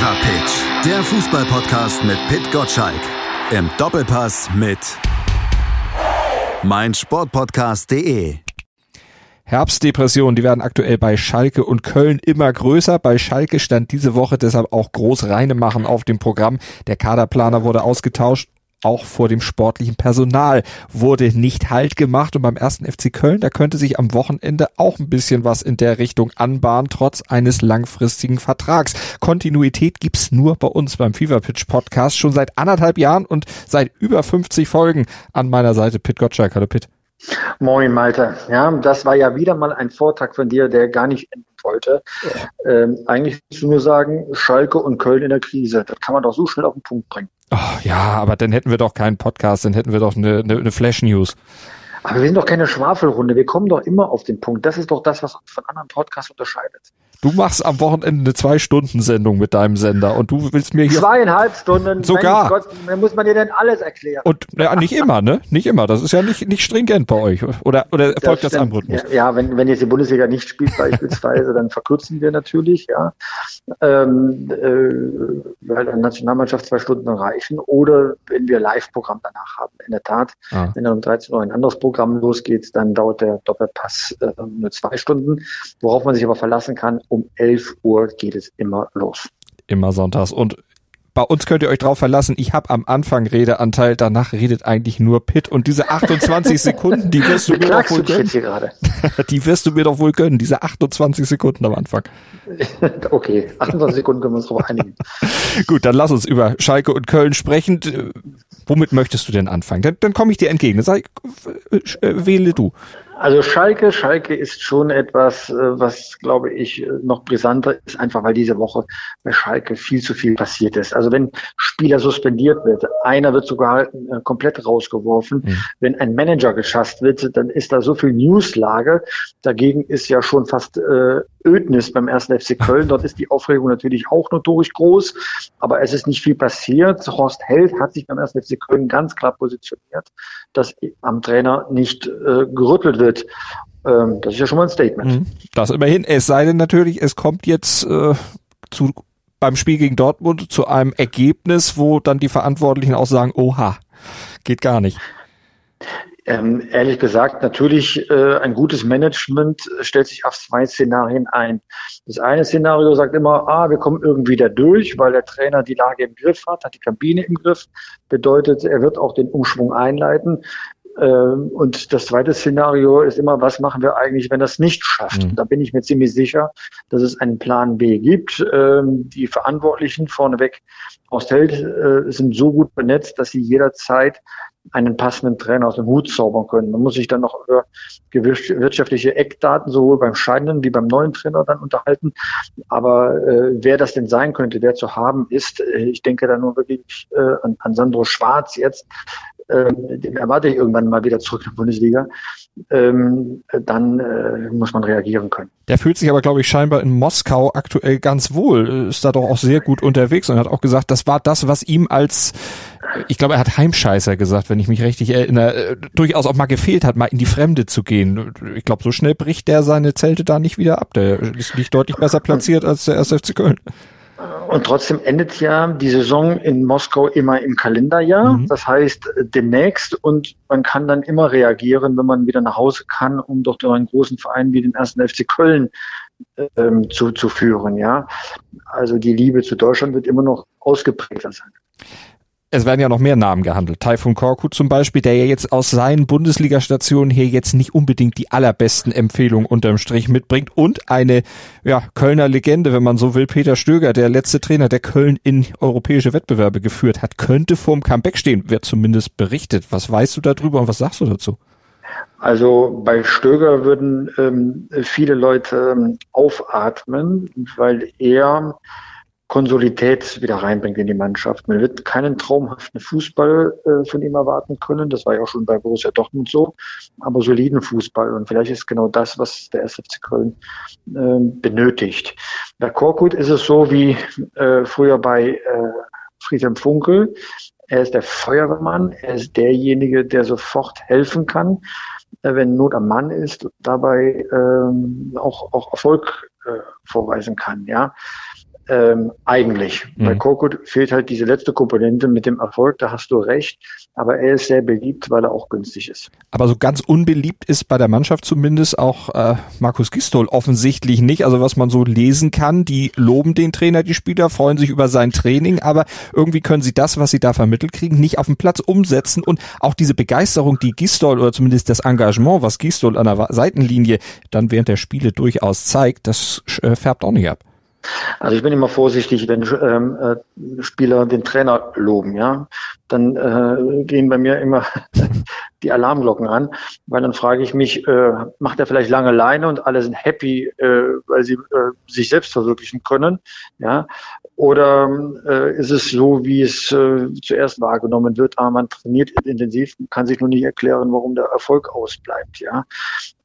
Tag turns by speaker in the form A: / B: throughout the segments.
A: Fever Pitch, der Fußballpodcast mit Pit Gottschalk. Im Doppelpass mit meinsportpodcast.de.
B: Herbstdepressionen, die werden aktuell bei Schalke und Köln immer größer. Bei Schalke stand diese Woche deshalb auch groß Reinemachen auf dem Programm. Der Kaderplaner wurde ausgetauscht auch vor dem sportlichen Personal wurde nicht Halt gemacht und beim ersten FC Köln, da könnte sich am Wochenende auch ein bisschen was in der Richtung anbahnen, trotz eines langfristigen Vertrags. Kontinuität gibt's nur bei uns beim Fever Pitch Podcast schon seit anderthalb Jahren und seit über 50 Folgen an meiner Seite Pit Gottschalk. Hallo Pit.
C: Moin Malte. Ja, das war ja wieder mal ein Vortrag von dir, der gar nicht enden wollte. Ja. Ähm, eigentlich musst du nur sagen, Schalke und Köln in der Krise. Das kann man doch so schnell auf den Punkt bringen.
B: Oh, ja, aber dann hätten wir doch keinen Podcast, dann hätten wir doch eine, eine, eine Flash News.
C: Aber wir sind doch keine Schwafelrunde. Wir kommen doch immer auf den Punkt. Das ist doch das, was uns von anderen Podcasts unterscheidet.
B: Du machst am Wochenende eine Zwei-Stunden-Sendung mit deinem Sender und du willst mir hier.
C: Zweieinhalb Stunden.
B: Sogar.
C: Gott, muss man dir denn alles erklären?
B: Und ja, nicht immer, ne? Nicht immer. Das ist ja nicht, nicht stringent bei euch. Oder, oder erfolgt das, das am Rhythmus?
C: Ja, ja, wenn, wenn jetzt die Bundesliga nicht spielt beispielsweise, dann verkürzen wir natürlich, ja. Ähm, äh, weil der Nationalmannschaft zwei Stunden reichen. Oder wenn wir Live-Programm danach haben. In der Tat, ah. wenn dann um 13 Uhr ein anderes Programm losgeht, dann dauert der Doppelpass äh, nur zwei Stunden. Worauf man sich aber verlassen kann, um 11 Uhr geht es immer los.
B: Immer sonntags. Und bei uns könnt ihr euch drauf verlassen, ich habe am Anfang Redeanteil, danach redet eigentlich nur Pitt und diese 28 Sekunden, die wirst du mir doch wohl gönnen. die wirst du mir doch wohl gönnen, diese 28 Sekunden am Anfang.
C: Okay, 28 Sekunden können wir uns drauf einigen.
B: Gut, dann lass uns über Schalke und Köln sprechen. Womit möchtest du denn anfangen? Dann, dann komme ich dir entgegen. Sag, äh, wähle du.
C: Also Schalke, Schalke ist schon etwas, äh, was glaube ich noch brisanter ist, einfach weil diese Woche bei Schalke viel zu viel passiert ist. Also wenn Spieler suspendiert wird, einer wird sogar äh, komplett rausgeworfen, mhm. wenn ein Manager geschasst wird, dann ist da so viel Newslage. Dagegen ist ja schon fast äh, Ödnis beim ersten FC Köln. Dort ist die Aufregung natürlich auch notorisch groß, aber es ist nicht viel passiert. Horst Held hat sich beim ersten FC Köln ganz klar positioniert, dass am Trainer nicht äh, gerüttelt wird. Ähm, das ist ja schon mal ein Statement. Mhm.
B: Das immerhin. Es sei denn natürlich, es kommt jetzt äh, zu beim Spiel gegen Dortmund zu einem Ergebnis, wo dann die Verantwortlichen auch sagen, oha, geht gar nicht.
C: Ähm, ehrlich gesagt, natürlich äh, ein gutes Management stellt sich auf zwei Szenarien ein. Das eine Szenario sagt immer, ah, wir kommen irgendwie da durch, weil der Trainer die Lage im Griff hat, hat die Kabine im Griff, bedeutet, er wird auch den Umschwung einleiten. Ähm, und das zweite Szenario ist immer, was machen wir eigentlich, wenn das nicht schafft? Mhm. Da bin ich mir ziemlich sicher, dass es einen Plan B gibt. Ähm, die Verantwortlichen vorneweg aus Held äh, sind so gut benetzt, dass sie jederzeit einen passenden Trainer aus dem Hut zaubern können. Man muss sich dann noch über wirtschaftliche Eckdaten sowohl beim scheidenden wie beim neuen Trainer dann unterhalten. Aber äh, wer das denn sein könnte, wer zu haben ist, äh, ich denke da nur wirklich äh, an, an Sandro Schwarz jetzt, ähm, den erwarte ich irgendwann mal wieder zurück in die Bundesliga, ähm, dann äh, muss man reagieren können.
B: Der fühlt sich aber, glaube ich, scheinbar in Moskau aktuell ganz wohl, ist da doch auch sehr gut unterwegs und hat auch gesagt, das war das, was ihm als, ich glaube, er hat Heimscheißer gesagt, wenn ich mich richtig erinnere, äh, durchaus auch mal gefehlt hat, mal in die Fremde zu gehen. Ich glaube, so schnell bricht der seine Zelte da nicht wieder ab. Der ist nicht deutlich besser platziert als der SFC Köln.
C: Und trotzdem endet ja die Saison in Moskau immer im Kalenderjahr. Mhm. Das heißt demnächst und man kann dann immer reagieren, wenn man wieder nach Hause kann, um doch einen großen Verein wie den ersten FC Köln ähm, zu, zu führen. Ja, also die Liebe zu Deutschland wird immer noch ausgeprägter sein
B: es werden ja noch mehr Namen gehandelt. Taifun Korkut zum Beispiel, der ja jetzt aus seinen Bundesliga-Stationen hier jetzt nicht unbedingt die allerbesten Empfehlungen unterm Strich mitbringt. Und eine ja, Kölner Legende, wenn man so will, Peter Stöger, der letzte Trainer, der Köln in europäische Wettbewerbe geführt hat, könnte vorm Comeback stehen, wird zumindest berichtet. Was weißt du darüber und was sagst du dazu?
C: Also bei Stöger würden ähm, viele Leute ähm, aufatmen, weil er Konsolidität wieder reinbringt in die Mannschaft. Man wird keinen traumhaften Fußball äh, von ihm erwarten können. Das war ja auch schon bei Borussia Dortmund so, aber soliden Fußball. Und vielleicht ist genau das, was der SFC Köln äh, benötigt. Bei Korkut ist es so wie äh, früher bei äh, Friedhelm Funkel. Er ist der Feuerwehrmann. Er ist derjenige, der sofort helfen kann, äh, wenn Not am Mann ist, dabei ähm, auch, auch Erfolg äh, vorweisen kann. Ja ähm, eigentlich. Mhm. Bei Korkut fehlt halt diese letzte Komponente mit dem Erfolg, da hast du recht. Aber er ist sehr beliebt, weil er auch günstig ist.
B: Aber so ganz unbeliebt ist bei der Mannschaft zumindest auch äh, Markus Gistol offensichtlich nicht. Also was man so lesen kann, die loben den Trainer, die Spieler, freuen sich über sein Training, aber irgendwie können sie das, was sie da vermittelt kriegen, nicht auf dem Platz umsetzen. Und auch diese Begeisterung, die Gistol oder zumindest das Engagement, was Gistol an der Seitenlinie dann während der Spiele durchaus zeigt, das äh, färbt auch nicht ab.
C: Also ich bin immer vorsichtig, wenn ähm, äh, Spieler den Trainer loben, ja, dann äh, gehen bei mir immer die Alarmglocken an, weil dann frage ich mich, äh, macht er vielleicht lange Leine und alle sind happy, äh, weil sie äh, sich selbst verwirklichen können, ja, oder äh, ist es so, wie es äh, zuerst wahrgenommen wird, ah, man trainiert intensiv, kann sich nur nicht erklären, warum der Erfolg ausbleibt, ja.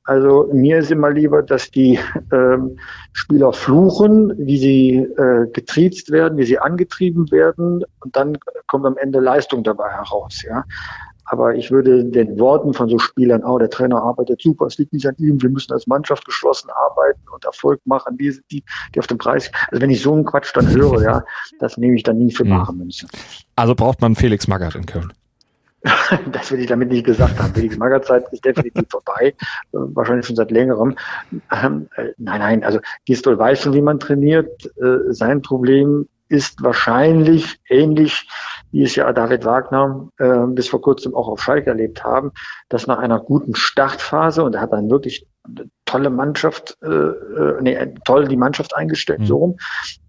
C: Also mir ist immer lieber, dass die ähm, Spieler fluchen, wie sie äh, getriezt werden, wie sie angetrieben werden und dann kommt am Ende Leistung dabei heraus. Ja. Aber ich würde den Worten von so Spielern, oh, der Trainer arbeitet super, es liegt nicht an ihm, wir müssen als Mannschaft geschlossen arbeiten und Erfolg machen, die, die, die auf dem Preis. Also wenn ich so einen Quatsch dann höre, ja, das nehme ich dann nie für bare Münze.
B: Also braucht man Felix Magath in Köln.
C: das will ich damit nicht gesagt haben. Die Magerzeit ist definitiv vorbei, äh, wahrscheinlich schon seit längerem. Ähm, äh, nein, nein, also Gistol weiß schon, wie man trainiert. Äh, sein Problem ist wahrscheinlich ähnlich, wie es ja David Wagner äh, bis vor kurzem auch auf Schalke erlebt haben, dass nach einer guten Startphase, und er hat dann wirklich tolle Mannschaft, äh, äh, nee, toll die Mannschaft eingestellt, mhm. so rum.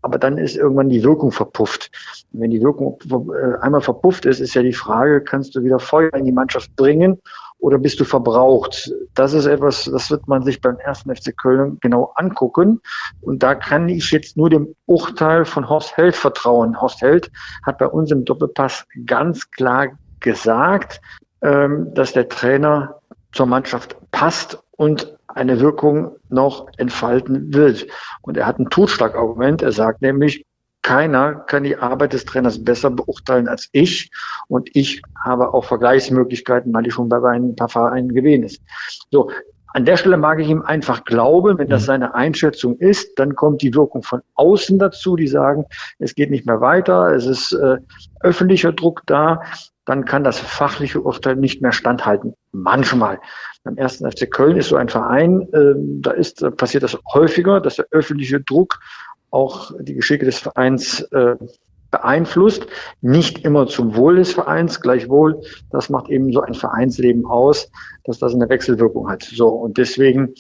C: Aber dann ist irgendwann die Wirkung verpufft. Und wenn die Wirkung äh, einmal verpufft ist, ist ja die Frage, kannst du wieder Feuer in die Mannschaft bringen oder bist du verbraucht? Das ist etwas, das wird man sich beim ersten FC Köln genau angucken. Und da kann ich jetzt nur dem Urteil von Horst Held vertrauen. Horst Held hat bei uns im Doppelpass ganz klar gesagt, ähm, dass der Trainer zur Mannschaft passt und eine Wirkung noch entfalten wird. Und er hat ein Totschlagargument. Er sagt nämlich, keiner kann die Arbeit des Trainers besser beurteilen als ich. Und ich habe auch Vergleichsmöglichkeiten, weil ich schon bei ein paar Vereinen gewesen ist. So. An der Stelle mag ich ihm einfach glauben, wenn das mhm. seine Einschätzung ist, dann kommt die Wirkung von außen dazu, die sagen, es geht nicht mehr weiter, es ist äh, öffentlicher Druck da, dann kann das fachliche Urteil nicht mehr standhalten. Manchmal. Beim ersten FC Köln ist so ein Verein, äh, da ist, da passiert das häufiger, dass der öffentliche Druck auch die Geschicke des Vereins äh, beeinflusst. Nicht immer zum Wohl des Vereins, gleichwohl, das macht eben so ein Vereinsleben aus, dass das eine Wechselwirkung hat. So, und deswegen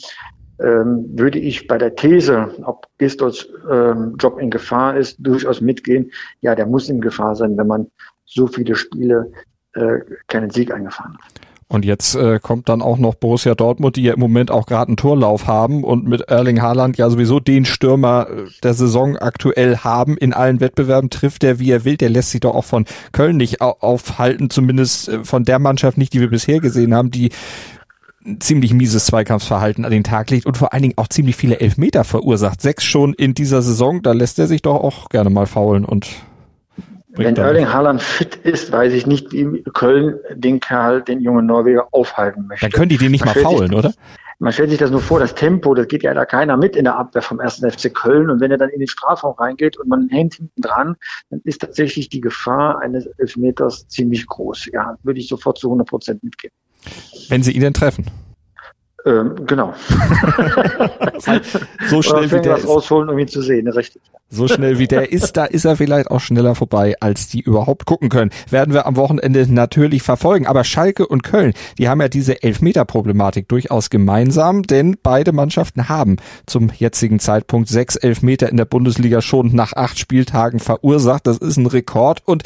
C: ähm, würde ich bei der These, ob Gistols ähm, Job in Gefahr ist, durchaus mitgehen. Ja, der muss in Gefahr sein, wenn man so viele Spiele äh, keinen Sieg eingefahren hat.
B: Und jetzt äh, kommt dann auch noch Borussia Dortmund, die ja im Moment auch gerade einen Torlauf haben und mit Erling Haaland ja sowieso den Stürmer äh, der Saison aktuell haben. In allen Wettbewerben trifft er, wie er will. Der lässt sich doch auch von Köln nicht aufhalten, zumindest äh, von der Mannschaft nicht, die wir bisher gesehen haben, die ziemlich mieses Zweikampfsverhalten an den Tag legt und vor allen Dingen auch ziemlich viele Elfmeter verursacht. Sechs schon in dieser Saison, da lässt er sich doch auch gerne mal faulen und
C: wenn Erling Haaland fit ist, weiß ich nicht, wie Köln den Kerl, den jungen Norweger, aufhalten möchte.
B: Dann können die den nicht man mal faulen, sich, oder?
C: Man stellt sich das nur vor, das Tempo, das geht ja da keiner mit in der Abwehr vom ersten FC Köln. Und wenn er dann in den Strafraum reingeht und man hängt hinten dran, dann ist tatsächlich die Gefahr eines Elfmeters ziemlich groß. Ja, würde ich sofort zu 100 Prozent mitgeben.
B: Wenn sie ihn denn treffen?
C: Ähm, genau.
B: so schnell wie der ist.
C: rausholen, um ihn zu sehen, richtig.
B: So schnell wie der ist, da ist er vielleicht auch schneller vorbei, als die überhaupt gucken können. Werden wir am Wochenende natürlich verfolgen. Aber Schalke und Köln, die haben ja diese Elfmeter-Problematik durchaus gemeinsam, denn beide Mannschaften haben zum jetzigen Zeitpunkt sechs Elfmeter in der Bundesliga schon nach acht Spieltagen verursacht. Das ist ein Rekord und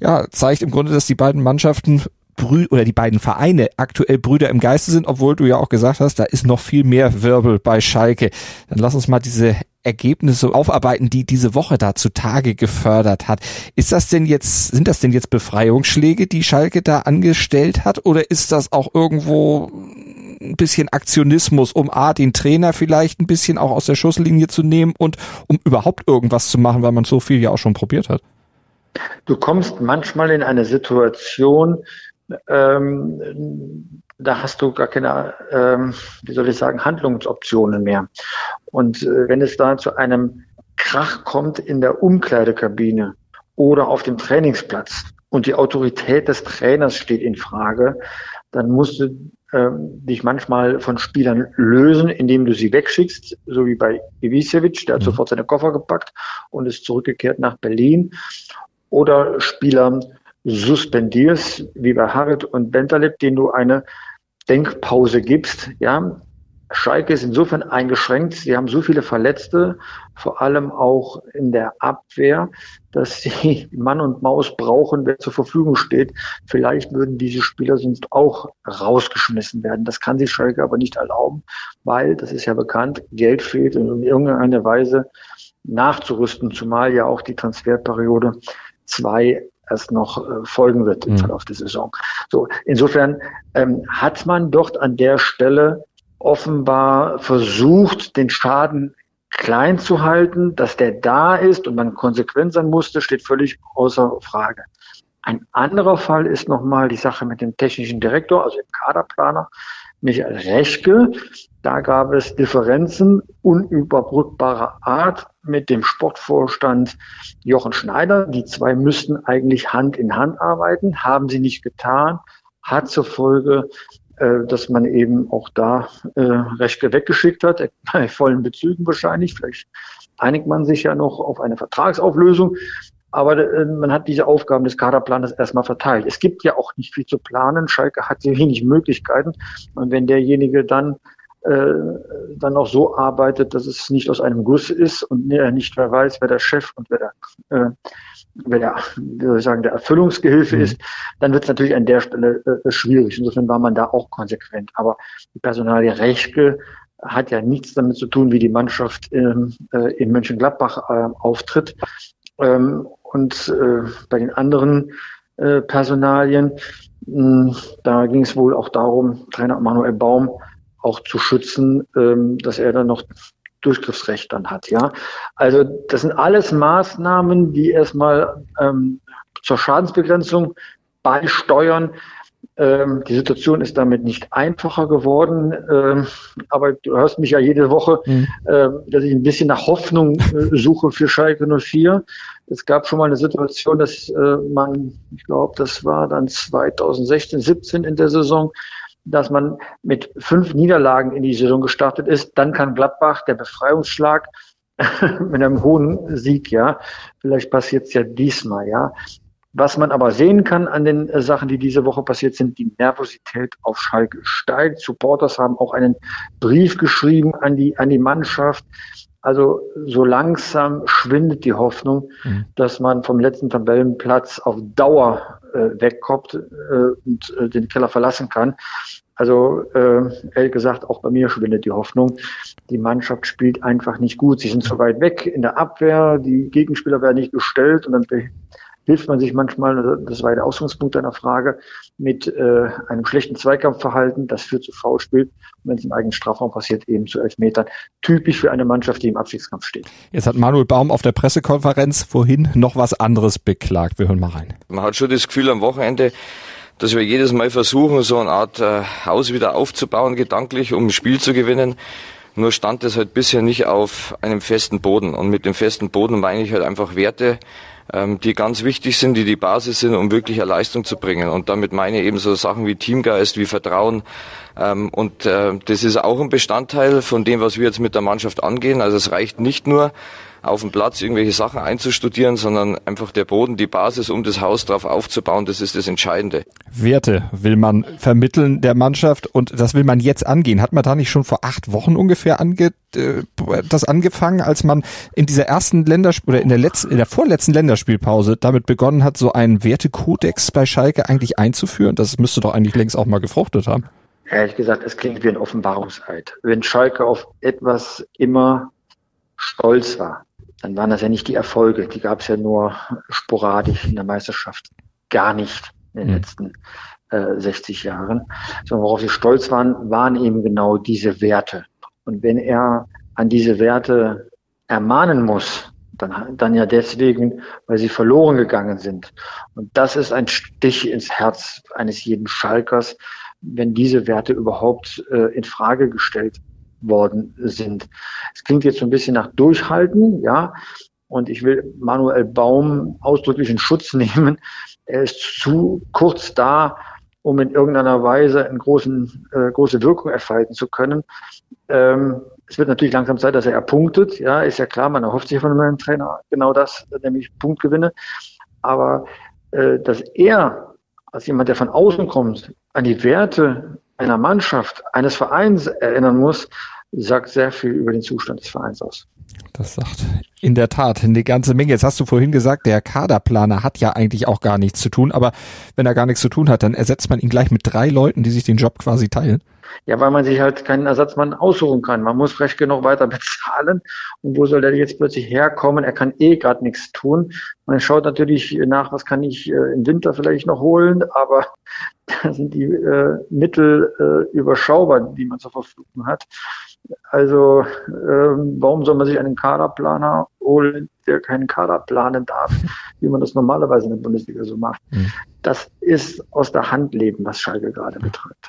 B: ja, zeigt im Grunde, dass die beiden Mannschaften Brü oder die beiden Vereine aktuell Brüder im Geiste sind, obwohl du ja auch gesagt hast, da ist noch viel mehr Wirbel bei Schalke. Dann lass uns mal diese Ergebnisse aufarbeiten, die diese Woche da zutage gefördert hat. Ist das denn jetzt, sind das denn jetzt Befreiungsschläge, die Schalke da angestellt hat, oder ist das auch irgendwo ein bisschen Aktionismus, um A, den Trainer vielleicht ein bisschen auch aus der Schusslinie zu nehmen und um überhaupt irgendwas zu machen, weil man so viel ja auch schon probiert hat?
C: Du kommst manchmal in eine Situation, ähm, da hast du gar keine, ähm, wie soll ich sagen, Handlungsoptionen mehr. Und äh, wenn es da zu einem Krach kommt in der Umkleidekabine oder auf dem Trainingsplatz und die Autorität des Trainers steht in Frage, dann musst du äh, dich manchmal von Spielern lösen, indem du sie wegschickst, so wie bei Ivicevic, der hat mhm. sofort seine Koffer gepackt und ist zurückgekehrt nach Berlin. Oder Spieler suspendierst, wie bei Harit und Bentaleb, denen du eine Denkpause gibst, ja, Schalke ist insofern eingeschränkt. Sie haben so viele Verletzte, vor allem auch in der Abwehr, dass sie Mann und Maus brauchen, wer zur Verfügung steht. Vielleicht würden diese Spieler sonst auch rausgeschmissen werden. Das kann sich Schalke aber nicht erlauben, weil, das ist ja bekannt, Geld fehlt und in irgendeiner Weise nachzurüsten, zumal ja auch die Transferperiode zwei erst noch äh, folgen wird im mhm. Verlauf der Saison. So, insofern ähm, hat man dort an der Stelle offenbar versucht, den Schaden klein zu halten, dass der da ist und man konsequent sein musste, steht völlig außer Frage. Ein anderer Fall ist nochmal die Sache mit dem technischen Direktor, also dem Kaderplaner, Michael Rechke. Da gab es Differenzen unüberbrückbarer Art mit dem Sportvorstand Jochen Schneider. Die zwei müssten eigentlich Hand in Hand arbeiten, haben sie nicht getan, hat zur Folge, äh, dass man eben auch da äh, Rechte weggeschickt hat, bei vollen Bezügen wahrscheinlich. Vielleicht einigt man sich ja noch auf eine Vertragsauflösung. Aber äh, man hat diese Aufgaben des Kaderplaners erstmal verteilt. Es gibt ja auch nicht viel zu planen. Schalke hat sehr wenig Möglichkeiten. Und wenn derjenige dann äh, dann auch so arbeitet, dass es nicht aus einem Guss ist und er nicht wer weiß, wer der Chef und wer der, äh, wer der, wie soll ich sagen, der Erfüllungsgehilfe mhm. ist, dann wird es natürlich an der Stelle äh, schwierig. Insofern war man da auch konsequent. Aber die Personalie Rechke hat ja nichts damit zu tun, wie die Mannschaft ähm, äh, in Mönchengladbach äh, auftritt. Ähm, und äh, bei den anderen äh, Personalien, mh, da ging es wohl auch darum, Trainer Manuel Baum auch zu schützen, ähm, dass er dann noch Durchgriffsrecht dann hat. Ja, also das sind alles Maßnahmen, die erstmal ähm, zur Schadensbegrenzung beisteuern. Ähm, die Situation ist damit nicht einfacher geworden, ähm, aber du hörst mich ja jede Woche, mhm. äh, dass ich ein bisschen nach Hoffnung äh, suche für Schalke 04. Es gab schon mal eine Situation, dass äh, man, ich glaube, das war dann 2016, 17 in der Saison, dass man mit fünf Niederlagen in die Saison gestartet ist. Dann kann Gladbach, der Befreiungsschlag, mit einem hohen Sieg, ja. Vielleicht passiert es ja diesmal, ja. Was man aber sehen kann an den äh, Sachen, die diese Woche passiert sind, die Nervosität auf Schalke steigt. Supporters haben auch einen Brief geschrieben an die, an die Mannschaft. Also so langsam schwindet die Hoffnung, mhm. dass man vom letzten Tabellenplatz auf Dauer äh, wegkommt äh, und äh, den Keller verlassen kann. Also äh, ehrlich gesagt, auch bei mir schwindet die Hoffnung. Die Mannschaft spielt einfach nicht gut. Sie sind zu weit weg in der Abwehr, die Gegenspieler werden nicht gestellt und dann hilft man sich manchmal, das war der Ausgangspunkt deiner Frage, mit äh, einem schlechten Zweikampfverhalten. Das führt zu Foulspiel. Und wenn es im eigenen Strafraum passiert, eben zu Elfmetern. Typisch für eine Mannschaft, die im Abstiegskampf steht.
B: Jetzt hat Manuel Baum auf der Pressekonferenz vorhin noch was anderes beklagt. Wir hören mal rein.
D: Man hat schon das Gefühl am Wochenende, dass wir jedes Mal versuchen, so eine Art äh, Haus wieder aufzubauen, gedanklich, um ein Spiel zu gewinnen. Nur stand es halt bisher nicht auf einem festen Boden. Und mit dem festen Boden meine ich halt einfach Werte, ähm, die ganz wichtig sind, die die Basis sind, um wirklich eine Leistung zu bringen. Und damit meine ich eben so Sachen wie Teamgeist, wie Vertrauen. Ähm, und äh, das ist auch ein Bestandteil von dem, was wir jetzt mit der Mannschaft angehen. Also es reicht nicht nur, auf dem Platz irgendwelche Sachen einzustudieren, sondern einfach der Boden, die Basis, um das Haus drauf aufzubauen, das ist das Entscheidende.
B: Werte will man vermitteln der Mannschaft und das will man jetzt angehen. Hat man da nicht schon vor acht Wochen ungefähr ange, äh, das angefangen, als man in dieser ersten Länderspiel oder in der letzten, in der vorletzten Länderspielpause damit begonnen hat, so einen Wertekodex bei Schalke eigentlich einzuführen? Das müsste doch eigentlich längst auch mal gefruchtet haben.
C: Ehrlich gesagt, es klingt wie ein Offenbarungseid. Wenn Schalke auf etwas immer stolz war, dann waren das ja nicht die Erfolge, die gab es ja nur sporadisch in der Meisterschaft, gar nicht in den mhm. letzten äh, 60 Jahren, sondern worauf sie stolz waren, waren eben genau diese Werte. Und wenn er an diese Werte ermahnen muss, dann, dann ja deswegen, weil sie verloren gegangen sind. Und das ist ein Stich ins Herz eines jeden Schalkers, wenn diese Werte überhaupt äh, in Frage gestellt worden sind. Es klingt jetzt so ein bisschen nach Durchhalten, ja. Und ich will Manuel Baum ausdrücklich in Schutz nehmen. Er ist zu kurz da, um in irgendeiner Weise eine äh, große Wirkung entfalten zu können. Ähm, es wird natürlich langsam Zeit, dass er erpunktet. Ja, ist ja klar, man erhofft sich von einem Trainer genau das, nämlich Punktgewinne. Aber äh, dass er als jemand, der von außen kommt, an die Werte einer Mannschaft, eines Vereins erinnern muss, sagt sehr viel über den Zustand des Vereins aus.
B: Das sagt in der Tat eine ganze Menge. Jetzt hast du vorhin gesagt, der Kaderplaner hat ja eigentlich auch gar nichts zu tun, aber wenn er gar nichts zu tun hat, dann ersetzt man ihn gleich mit drei Leuten, die sich den Job quasi teilen.
C: Ja, weil man sich halt keinen Ersatzmann aussuchen kann. Man muss recht genug weiter bezahlen. Und wo soll der jetzt plötzlich herkommen? Er kann eh gerade nichts tun. Man schaut natürlich nach, was kann ich äh, im Winter vielleicht noch holen, aber da sind die äh, Mittel äh, überschaubar, die man zur Verfügung hat. Also ähm, warum soll man sich einen Kaderplaner holen, der keinen Kader planen darf, wie man das normalerweise in der Bundesliga so macht? Mhm. Das ist aus der Hand leben, was Schalke gerade betreibt.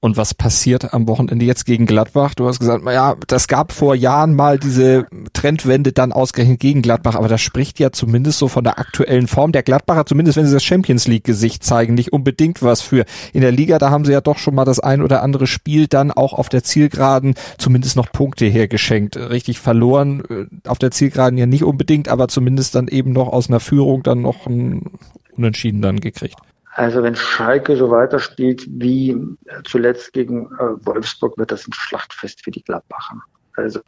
B: Und was passiert am Wochenende jetzt gegen Gladbach? Du hast gesagt, ja, das gab vor Jahren mal diese Trendwende dann ausgerechnet gegen Gladbach, aber das spricht ja zumindest so von der aktuellen Form der Gladbacher, zumindest wenn sie das Champions League Gesicht zeigen, nicht unbedingt was für. In der Liga, da haben sie ja doch schon mal das ein oder andere Spiel dann auch auf der Zielgeraden zumindest noch Punkte hergeschenkt. Richtig verloren äh, auf der Zielgeraden ja nicht unbedingt, aber zumindest dann eben noch aus einer Führung dann noch ein Unentschieden dann gekriegt.
C: Also wenn Schalke so weiterspielt wie zuletzt gegen äh, Wolfsburg, wird das ein Schlachtfest für die Gladbacher. Also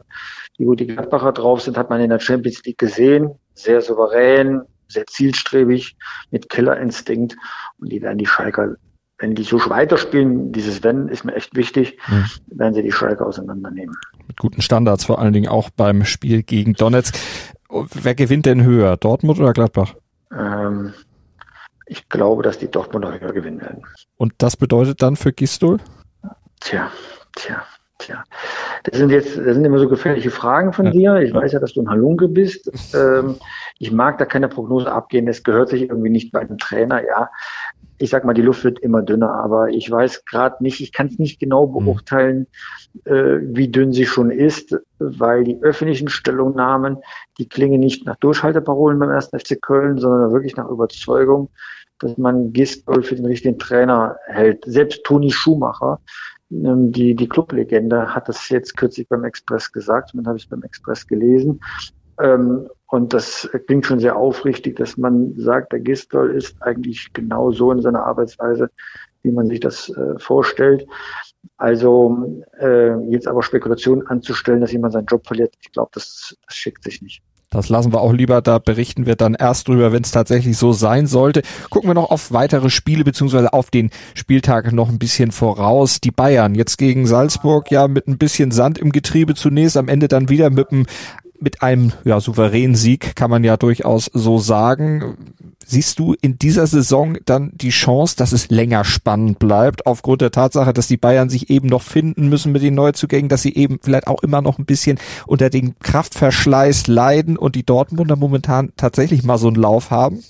C: wie gut die Gladbacher drauf sind, hat man in der Champions League gesehen. Sehr souverän, sehr zielstrebig, mit Killerinstinkt. Und die werden die Schalker, wenn die so weiterspielen, dieses Wenn ist mir echt wichtig, mhm. werden sie die Schalke auseinandernehmen.
B: Mit guten Standards, vor allen Dingen auch beim Spiel gegen Donetsk. Wer gewinnt denn höher, Dortmund oder Gladbach? Ähm,
C: ich glaube, dass die Dortmunder höher gewinnen werden.
B: Und das bedeutet dann für Gistol?
C: Tja, tja, tja. Das sind jetzt, das sind immer so gefährliche Fragen von ja. dir. Ich weiß ja, dass du ein Halunke bist. Ähm, ich mag da keine Prognose abgehen. Das gehört sich irgendwie nicht bei einem Trainer, ja. Ich sag mal, die Luft wird immer dünner, aber ich weiß gerade nicht, ich kann es nicht genau mhm. beurteilen, äh, wie dünn sie schon ist, weil die öffentlichen Stellungnahmen, die klingen nicht nach Durchhalteparolen beim 1. FC Köln, sondern wirklich nach Überzeugung dass man Gistol für den richtigen Trainer hält. Selbst Toni Schumacher, ähm, die, die Clublegende, hat das jetzt kürzlich beim Express gesagt. Und dann habe ich es beim Express gelesen. Ähm, und das klingt schon sehr aufrichtig, dass man sagt, der Gistol ist eigentlich genau so in seiner Arbeitsweise, wie man sich das äh, vorstellt. Also äh, jetzt aber Spekulationen anzustellen, dass jemand seinen Job verliert, ich glaube, das, das schickt sich nicht.
B: Das lassen wir auch lieber, da berichten wir dann erst drüber, wenn es tatsächlich so sein sollte. Gucken wir noch auf weitere Spiele beziehungsweise auf den Spieltag noch ein bisschen voraus. Die Bayern jetzt gegen Salzburg ja mit ein bisschen Sand im Getriebe zunächst, am Ende dann wieder mit einem mit einem ja, souveränen Sieg, kann man ja durchaus so sagen. Siehst du in dieser Saison dann die Chance, dass es länger spannend bleibt, aufgrund der Tatsache, dass die Bayern sich eben noch finden müssen mit den Neuzugängen, dass sie eben vielleicht auch immer noch ein bisschen unter den Kraftverschleiß leiden und die Dortmunder momentan tatsächlich mal so einen Lauf haben?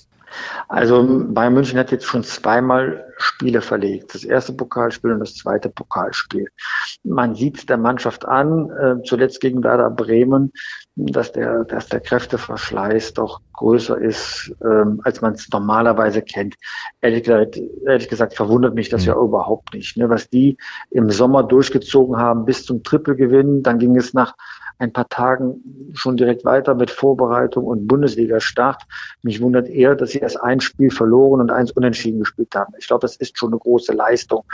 C: Also Bayern München hat jetzt schon zweimal Spiele verlegt. Das erste Pokalspiel und das zweite Pokalspiel. Man sieht es der Mannschaft an, äh, zuletzt gegen Werder Bremen, dass der, dass der Kräfteverschleiß doch größer ist, ähm, als man es normalerweise kennt. Ehrlich gesagt, ehrlich gesagt verwundert mich das mhm. ja überhaupt nicht. Ne? Was die im Sommer durchgezogen haben bis zum Trippelgewinn, dann ging es nach ein paar Tagen schon direkt weiter mit Vorbereitung und Bundesliga-Start. Mich wundert eher, dass sie erst ein Spiel verloren und eins unentschieden gespielt haben. Ich glaube, das ist schon eine große Leistung.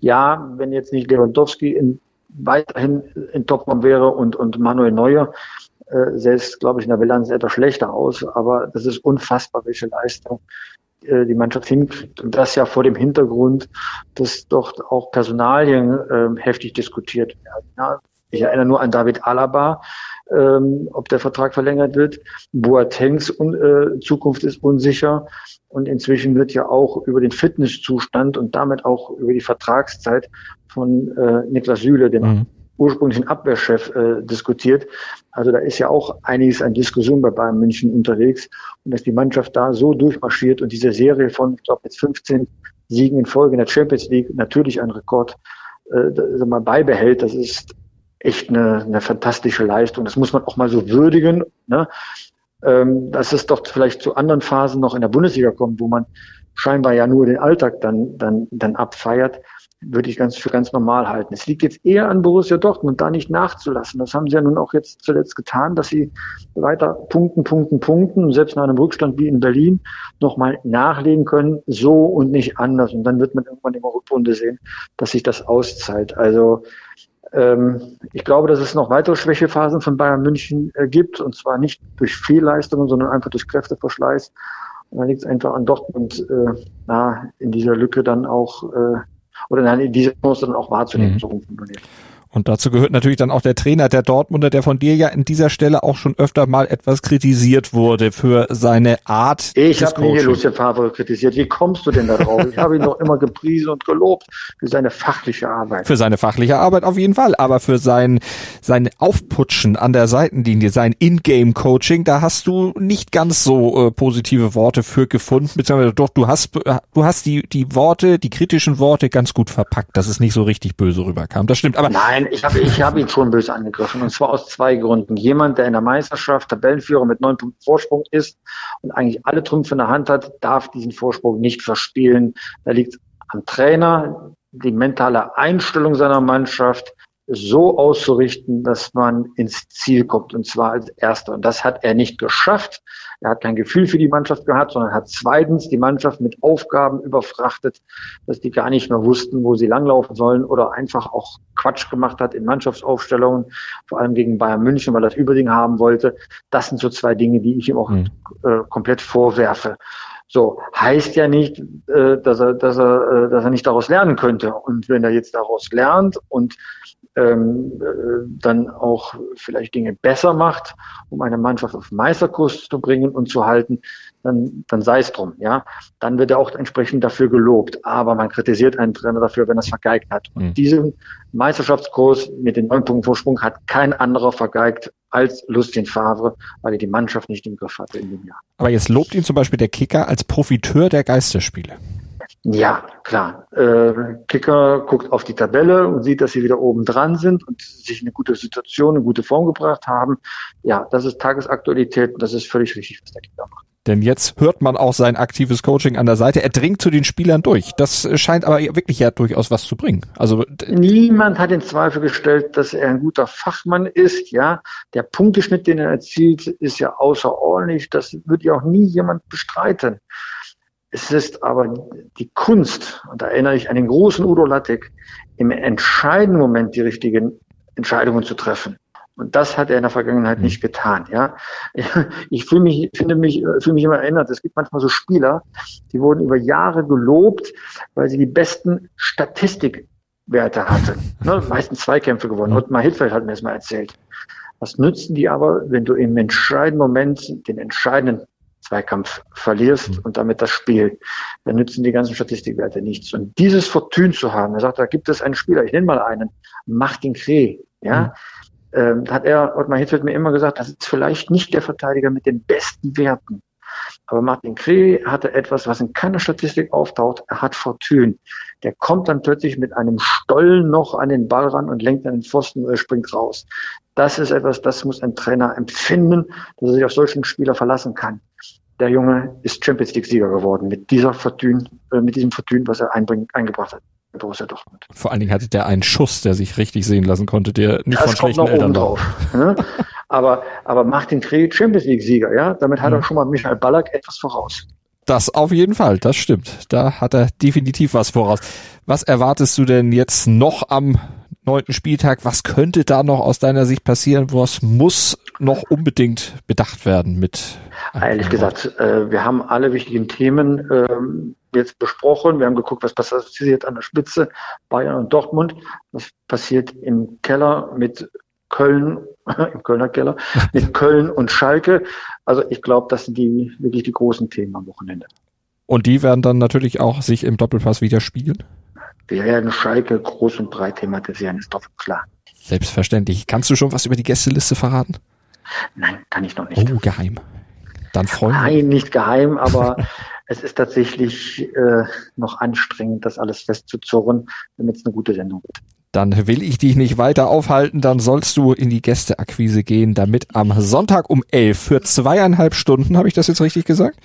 C: Ja, wenn jetzt nicht Lewandowski in, weiterhin in Topform wäre und, und Manuel Neuer, äh, selbst, glaube ich, in der Bilanz etwas schlechter aus, aber das ist unfassbar, welche Leistung äh, die Mannschaft hinkriegt. Und das ja vor dem Hintergrund, dass dort auch Personalien äh, heftig diskutiert werden. Ich erinnere nur an David Alaba, ähm, ob der Vertrag verlängert wird. Boatengs un äh, Zukunft ist unsicher. Und inzwischen wird ja auch über den Fitnesszustand und damit auch über die Vertragszeit von äh, Niklas Süle, dem mhm. Ursprünglichen Abwehrchef, äh, diskutiert. Also da ist ja auch einiges an Diskussion bei Bayern München unterwegs. Und dass die Mannschaft da so durchmarschiert und diese Serie von, ich glaube, jetzt 15 Siegen in Folge in der Champions League, natürlich ein Rekord, äh, mal beibehält, das ist echt eine, eine fantastische Leistung. Das muss man auch mal so würdigen. Ne? ähm, dass es doch vielleicht zu anderen Phasen noch in der Bundesliga kommt, wo man scheinbar ja nur den Alltag dann, dann, dann abfeiert, würde ich ganz für ganz normal halten. Es liegt jetzt eher an Borussia Dortmund, da nicht nachzulassen. Das haben sie ja nun auch jetzt zuletzt getan, dass sie weiter punkten, punkten, punkten selbst nach einem Rückstand wie in Berlin nochmal nachlegen können, so und nicht anders. Und dann wird man irgendwann in Rückrunde sehen, dass sich das auszahlt. Also ähm, ich glaube, dass es noch weitere Schwächephasen von Bayern München äh, gibt, und zwar nicht durch Fehlleistungen, sondern einfach durch Kräfteverschleiß. Und dann liegt es einfach an Dortmund, äh, na, in dieser Lücke dann auch, äh, oder nein, in dieser Chance dann auch wahrzunehmen, mhm. so rumformuliert.
B: Und dazu gehört natürlich dann auch der Trainer der Dortmunder, der von dir ja in dieser Stelle auch schon öfter mal etwas kritisiert wurde für seine Art.
C: Ich habe nie Lucien Favre kritisiert. Wie kommst du denn da drauf? ich habe ihn doch immer gepriesen und gelobt für seine fachliche Arbeit.
B: Für seine fachliche Arbeit auf jeden Fall, aber für sein, sein Aufputschen an der Seitenlinie, sein In-Game-Coaching, da hast du nicht ganz so äh, positive Worte für gefunden, beziehungsweise doch, du hast, äh, du hast die, die Worte, die kritischen Worte ganz gut verpackt, dass es nicht so richtig böse rüberkam. Das stimmt, aber
C: Nein, Nein, ich habe ich hab ihn schon böse angegriffen und zwar aus zwei Gründen. Jemand, der in der Meisterschaft Tabellenführer mit neun Punkten Vorsprung ist und eigentlich alle Trümpfe in der Hand hat, darf diesen Vorsprung nicht verspielen. Da liegt am Trainer die mentale Einstellung seiner Mannschaft so auszurichten, dass man ins Ziel kommt und zwar als Erster. Und das hat er nicht geschafft. Er hat kein Gefühl für die Mannschaft gehabt, sondern hat zweitens die Mannschaft mit Aufgaben überfrachtet, dass die gar nicht mehr wussten, wo sie langlaufen sollen oder einfach auch Quatsch gemacht hat in Mannschaftsaufstellungen, vor allem gegen Bayern München, weil er das Überding haben wollte. Das sind so zwei Dinge, die ich ihm auch mhm. äh, komplett vorwerfe. So heißt ja nicht, äh, dass er, dass er, äh, dass er nicht daraus lernen könnte. Und wenn er jetzt daraus lernt und ähm, äh, dann auch vielleicht Dinge besser macht, um eine Mannschaft auf Meisterkurs zu bringen und zu halten, dann, dann sei es drum, ja. Dann wird er auch entsprechend dafür gelobt. Aber man kritisiert einen Trainer dafür, wenn er es vergeigt hat. Und mhm. diesen Meisterschaftskurs mit den neun Punkten Vorsprung hat kein anderer vergeigt als Lucien Favre, weil er die Mannschaft nicht im Griff hatte in dem Jahr.
B: Aber jetzt lobt ihn zum Beispiel der Kicker als Profiteur der Geisterspiele.
C: Ja, klar. Äh, Kicker guckt auf die Tabelle und sieht, dass sie wieder oben dran sind und sich in eine gute Situation, eine gute Form gebracht haben. Ja, das ist Tagesaktualität und das ist völlig richtig, was der Kicker macht.
B: Denn jetzt hört man auch sein aktives Coaching an der Seite. Er dringt zu den Spielern durch. Das scheint aber wirklich ja durchaus was zu bringen. Also
C: niemand hat in Zweifel gestellt, dass er ein guter Fachmann ist. Ja, der Punkteschnitt, den er erzielt, ist ja außerordentlich. Das wird ja auch nie jemand bestreiten. Es ist aber die Kunst, und da erinnere ich an den großen Udo Lattek, im entscheidenden Moment die richtigen Entscheidungen zu treffen. Und das hat er in der Vergangenheit mhm. nicht getan. Ja, ich fühle mich, finde mich, fühle mich immer erinnert. Es gibt manchmal so Spieler, die wurden über Jahre gelobt, weil sie die besten Statistikwerte hatten. Ne, meistens Zweikämpfe gewonnen. Ottmar Hitzfeld hat mir das mal erzählt. Was nützen die aber, wenn du im entscheidenden Moment den entscheidenden Zweikampf verlierst mhm. und damit das Spiel, dann nützen die ganzen Statistikwerte nichts. Und dieses Fortun zu haben, er sagt, da gibt es einen Spieler, ich nenne mal einen, Martin Kreh, ja, mhm. Ähm, hat er, Ottmar Hitzfeld mir immer gesagt, das ist vielleicht nicht der Verteidiger mit den besten Werten. Aber Martin Kreh hatte etwas, was in keiner Statistik auftaucht. Er hat Fortun. Der kommt dann plötzlich mit einem Stollen noch an den Ball ran und lenkt an den Pfosten oder springt raus. Das ist etwas, das muss ein Trainer empfinden, dass er sich auf solchen Spieler verlassen kann der Junge ist Champions League Sieger geworden mit dieser Fortune, äh, mit diesem Fortune, was er eingebracht hat. Borussia Dortmund.
B: Vor allen Dingen hatte der einen Schuss, der sich richtig sehen lassen konnte, der nicht das von schlechten Eltern war.
C: Ne? aber, aber Martin Krieg Champions League Sieger, ja, damit hat mhm. er schon mal Michael Ballack etwas voraus.
B: Das auf jeden Fall, das stimmt. Da hat er definitiv was voraus. Was erwartest du denn jetzt noch am neunten Spieltag? Was könnte da noch aus deiner Sicht passieren? Was muss noch unbedingt bedacht werden mit?
C: Ehrlich gesagt, äh, wir haben alle wichtigen Themen ähm, jetzt besprochen. Wir haben geguckt, was passiert an der Spitze, Bayern und Dortmund. Was passiert im Keller mit Köln, im Kölner Keller, mit Köln und Schalke. Also ich glaube, das sind die wirklich die großen Themen am Wochenende.
B: Und die werden dann natürlich auch sich im Doppelpass widerspiegeln?
C: Wir werden Schalke groß und breit thematisieren, ist doch klar.
B: Selbstverständlich. Kannst du schon was über die Gästeliste verraten?
C: Nein, kann ich noch nicht.
B: Oh, geheim. Dann freuen
C: wir Nein, nicht geheim, aber es ist tatsächlich äh, noch anstrengend, das alles festzuzurren, damit es eine gute Sendung wird.
B: Dann will ich dich nicht weiter aufhalten, dann sollst du in die Gästeakquise gehen, damit am Sonntag um elf für zweieinhalb Stunden, habe ich das jetzt richtig gesagt?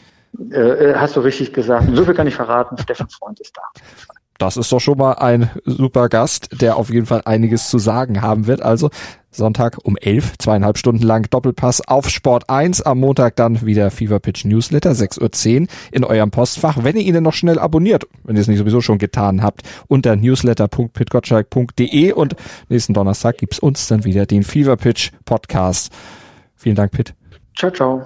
C: Äh, äh hast du richtig gesagt. So viel kann ich verraten, Stefan Freund ist da.
B: Das ist doch schon mal ein super Gast, der auf jeden Fall einiges zu sagen haben wird. Also Sonntag um elf, zweieinhalb Stunden lang Doppelpass auf Sport 1. Am Montag dann wieder Fever Pitch Newsletter, 6.10 Uhr in eurem Postfach. Wenn ihr ihn noch schnell abonniert, wenn ihr es nicht sowieso schon getan habt, unter newsletter.pitgottschalk.de und nächsten Donnerstag gibt's uns dann wieder den Fever Pitch Podcast. Vielen Dank, Pitt.
C: Ciao, ciao.